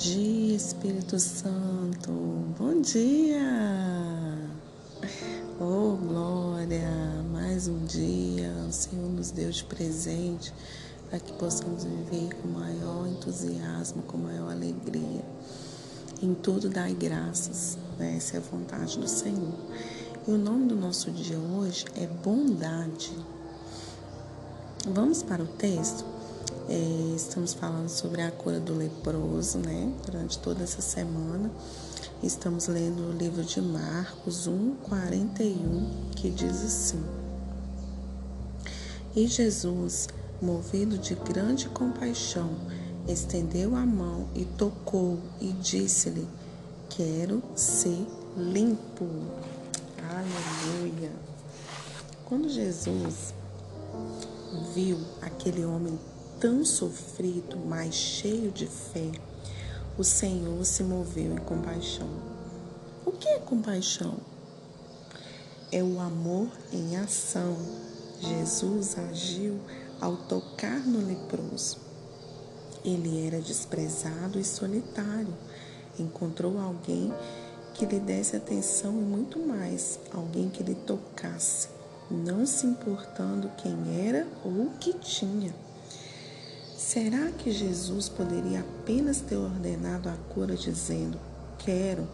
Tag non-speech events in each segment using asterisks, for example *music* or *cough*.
dia, Espírito Santo. Bom dia. Oh, glória. Mais um dia. O Senhor nos deu de presente para que possamos viver com maior entusiasmo, com maior alegria. Em tudo dai graças. Né? Essa é a vontade do Senhor. E o nome do nosso dia hoje é bondade. Vamos para o texto? É, estamos falando sobre a cura do leproso, né? Durante toda essa semana. Estamos lendo o livro de Marcos 1, 41, que diz assim: E Jesus, movido de grande compaixão, estendeu a mão e tocou e disse-lhe: Quero ser limpo. Aleluia. Quando Jesus viu aquele homem tão sofrido, mas cheio de fé, o Senhor se moveu em compaixão. O que é compaixão? É o amor em ação. Jesus agiu ao tocar no leproso. Ele era desprezado e solitário. Encontrou alguém que lhe desse atenção e muito mais, alguém que lhe tocasse, não se importando quem era ou o que tinha. Será que Jesus poderia apenas ter ordenado a cura dizendo: Quero,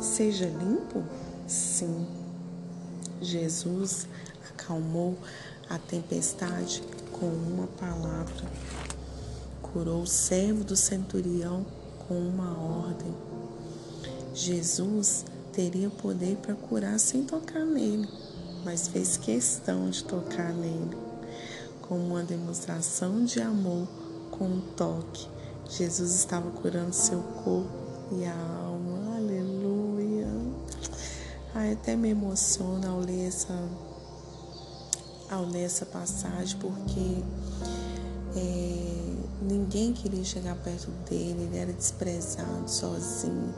seja limpo? Sim. Jesus acalmou a tempestade com uma palavra. Curou o servo do centurião com uma ordem. Jesus teria poder para curar sem tocar nele, mas fez questão de tocar nele como uma demonstração de amor com um toque. Jesus estava curando seu corpo e a alma. Aleluia. Ai, até me emociona ao ler essa, ao ler essa passagem, porque é, ninguém queria chegar perto dele, ele era desprezado, sozinho.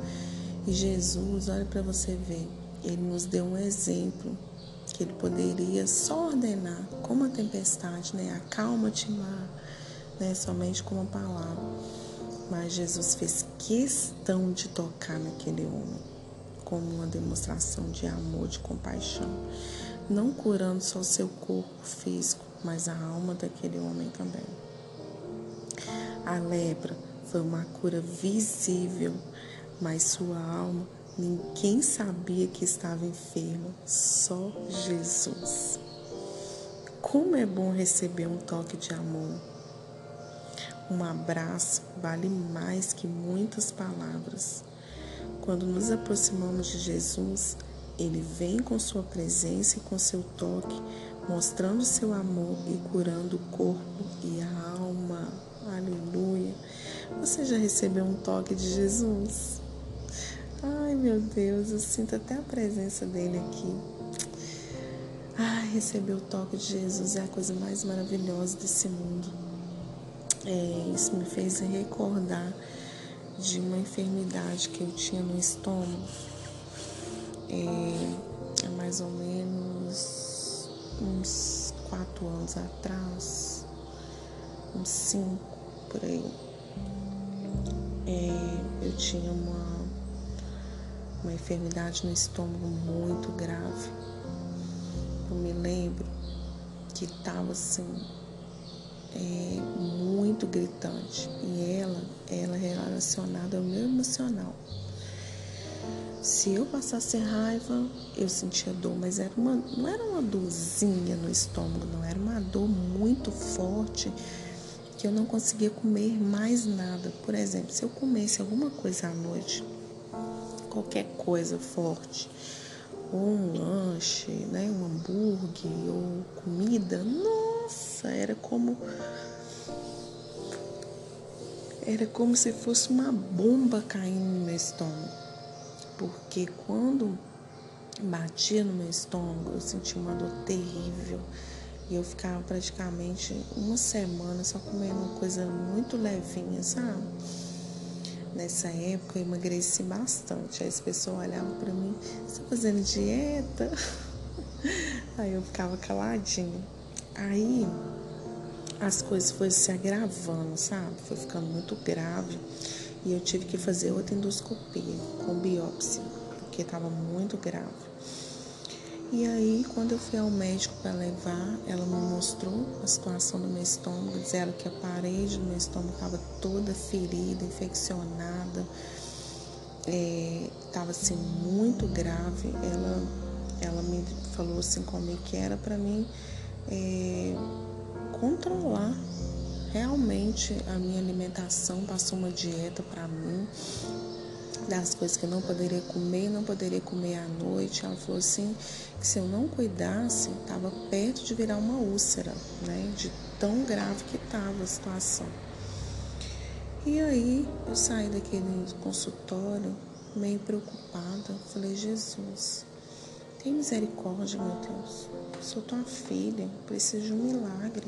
E Jesus, olha para você ver, ele nos deu um exemplo que ele poderia só ordenar, como a tempestade, né? Acalma-te, mar, né? Somente com uma palavra. Mas Jesus fez questão de tocar naquele homem, como uma demonstração de amor, de compaixão, não curando só seu corpo físico, mas a alma daquele homem também. A lepra foi uma cura visível, mas sua alma Ninguém sabia que estava enfermo, só Jesus. Como é bom receber um toque de amor. Um abraço vale mais que muitas palavras. Quando nos aproximamos de Jesus, ele vem com sua presença e com seu toque, mostrando seu amor e curando o corpo e a alma. Aleluia. Você já recebeu um toque de Jesus? Meu Deus, eu sinto até a presença dele aqui. Ai, receber o toque de Jesus é a coisa mais maravilhosa desse mundo. É, isso me fez recordar de uma enfermidade que eu tinha no estômago. É, é mais ou menos uns quatro anos atrás, uns cinco por aí. É, eu tinha uma uma enfermidade no estômago muito grave. Eu me lembro que estava assim é, muito gritante e ela, ela relacionada ao meu emocional. Se eu passasse raiva, eu sentia dor, mas era uma, não era uma dorzinha no estômago, não, era uma dor muito forte que eu não conseguia comer mais nada. Por exemplo, se eu comesse alguma coisa à noite, qualquer coisa forte, ou um lanche, né, um hambúrguer ou comida, nossa, era como era como se fosse uma bomba caindo no meu estômago. Porque quando batia no meu estômago, eu sentia uma dor terrível. E eu ficava praticamente uma semana só comendo uma coisa muito levinha, sabe? Nessa época eu emagreci bastante. Aí as pessoas olhavam para mim, você tá fazendo dieta? *laughs* Aí eu ficava caladinha. Aí as coisas foram se agravando, sabe? Foi ficando muito grave. e eu tive que fazer outra endoscopia com biópsia, porque estava muito grave. E aí, quando eu fui ao médico para levar, ela me mostrou a situação do meu estômago, dizendo que a parede do meu estômago estava toda ferida, infeccionada, estava é, assim muito grave. Ela, ela me falou assim como é que era para mim é, controlar realmente a minha alimentação, passou uma dieta para mim das coisas que eu não poderia comer, não poderia comer à noite. Ela falou assim que se eu não cuidasse, estava perto de virar uma úlcera, né? De tão grave que estava a situação. E aí eu saí daquele consultório meio preocupada. Falei, Jesus, tem misericórdia, meu Deus. Sou tua filha, preciso de um milagre.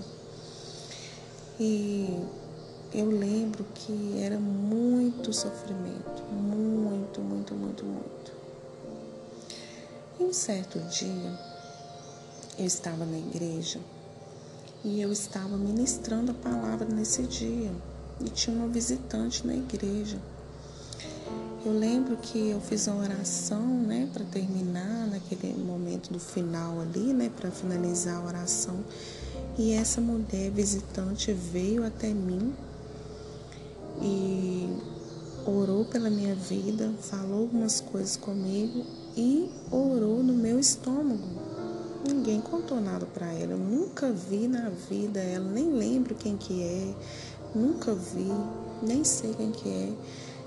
E eu lembro que era muito sofrimento, um certo dia, eu estava na igreja e eu estava ministrando a palavra nesse dia e tinha uma visitante na igreja. Eu lembro que eu fiz uma oração, né, para terminar naquele momento do final ali, né, para finalizar a oração. E essa mulher visitante veio até mim e orou pela minha vida, falou algumas coisas comigo e orou no meu estômago. Ninguém contou nada para ela. Eu nunca vi na vida ela, nem lembro quem que é, nunca vi, nem sei quem que é.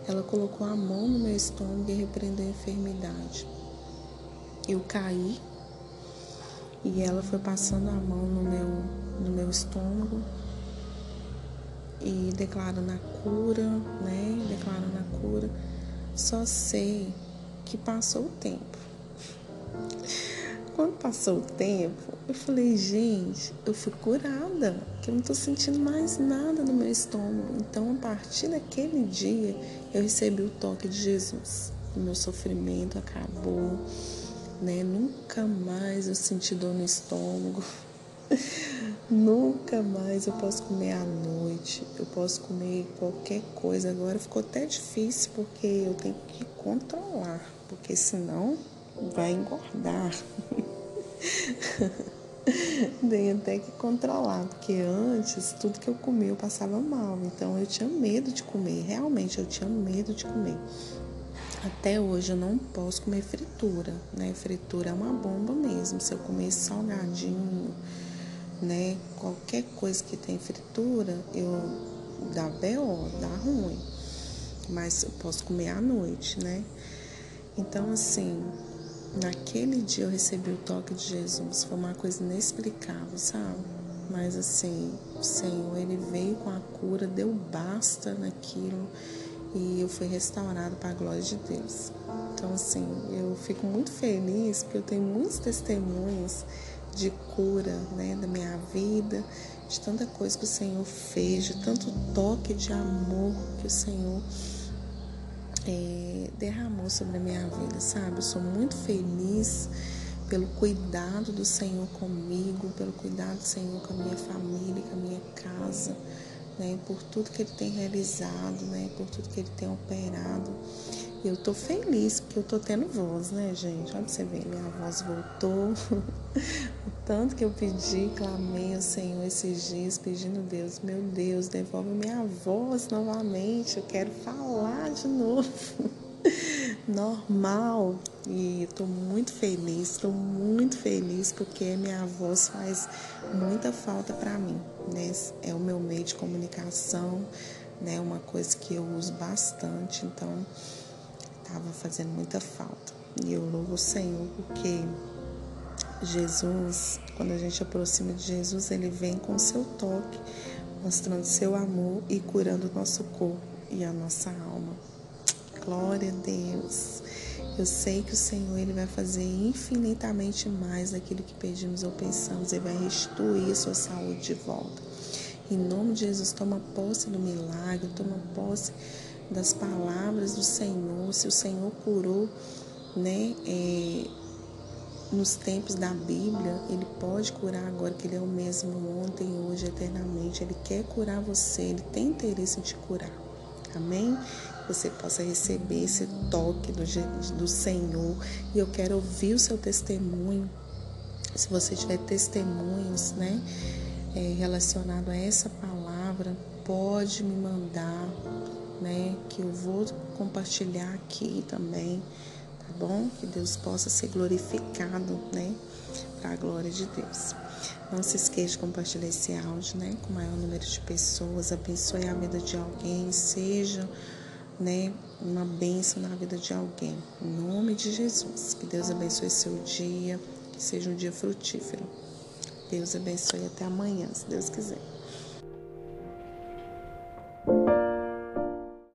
Ela colocou a mão no meu estômago e repreendeu a enfermidade. Eu caí e ela foi passando a mão no meu, no meu estômago e declarando a cura, né? Declarando a cura. Só sei que passou o tempo. Quando passou o tempo, eu falei, gente, eu fui curada, que eu não tô sentindo mais nada no meu estômago. Então, a partir daquele dia, eu recebi o toque de Jesus. O meu sofrimento acabou, né? Nunca mais eu senti dor no estômago. *laughs* Nunca mais eu posso comer à noite, eu posso comer qualquer coisa. Agora ficou até difícil porque eu tenho que controlar, porque senão vai engordar. *laughs* Tenho até que controlar, porque antes tudo que eu comia eu passava mal, então eu tinha medo de comer, realmente eu tinha medo de comer. Até hoje eu não posso comer fritura, né? Fritura é uma bomba mesmo. Se eu comer salgadinho, né? Qualquer coisa que tem fritura, eu dá BO, dá ruim. Mas eu posso comer à noite, né? Então, assim, naquele dia eu recebi o toque de Jesus. Foi uma coisa inexplicável, sabe? Mas assim, o Senhor, ele veio com a cura, deu basta naquilo e eu fui restaurado para a glória de Deus. Então, assim, eu fico muito feliz porque eu tenho muitos testemunhos de cura né, da minha vida, de tanta coisa que o Senhor fez, de tanto toque de amor que o Senhor é, derramou sobre a minha vida, sabe? Eu sou muito feliz pelo cuidado do Senhor comigo, pelo cuidado do Senhor com a minha família, com a minha casa, né? Por tudo que Ele tem realizado, né? Por tudo que Ele tem operado. Eu tô feliz porque eu tô tendo voz, né, gente? Olha pra você ver, minha voz voltou. *laughs* o tanto que eu pedi, clamei ao Senhor esses dias, pedindo a Deus, meu Deus, devolve minha voz novamente. Eu quero falar de novo. *laughs* Normal. E tô muito feliz, tô muito feliz porque minha voz faz muita falta para mim, né? É o meu meio de comunicação, né? Uma coisa que eu uso bastante, então estava fazendo muita falta. E eu louvo o Senhor porque Jesus, quando a gente aproxima de Jesus, ele vem com seu toque, mostrando seu amor e curando o nosso corpo e a nossa alma. Glória a Deus. Eu sei que o Senhor ele vai fazer infinitamente mais daquilo que pedimos ou pensamos. Ele vai restituir sua saúde de volta. Em nome de Jesus, toma posse do milagre, toma posse das palavras do Senhor, se o Senhor curou, né, é, nos tempos da Bíblia, Ele pode curar agora, que Ele é o mesmo ontem, hoje, eternamente. Ele quer curar você, Ele tem interesse em te curar. Amém? você possa receber esse toque do, do Senhor. E eu quero ouvir o seu testemunho. Se você tiver testemunhos, né, é, relacionado a essa palavra, pode me mandar, né, que eu vou compartilhar aqui também, tá bom? Que Deus possa ser glorificado, né, para a glória de Deus. Não se esqueça de compartilhar esse áudio, né, com o maior número de pessoas, abençoe a vida de alguém, seja, né, uma bênção na vida de alguém. Em nome de Jesus. Que Deus abençoe seu dia, que seja um dia frutífero. Deus abençoe até amanhã, se Deus quiser.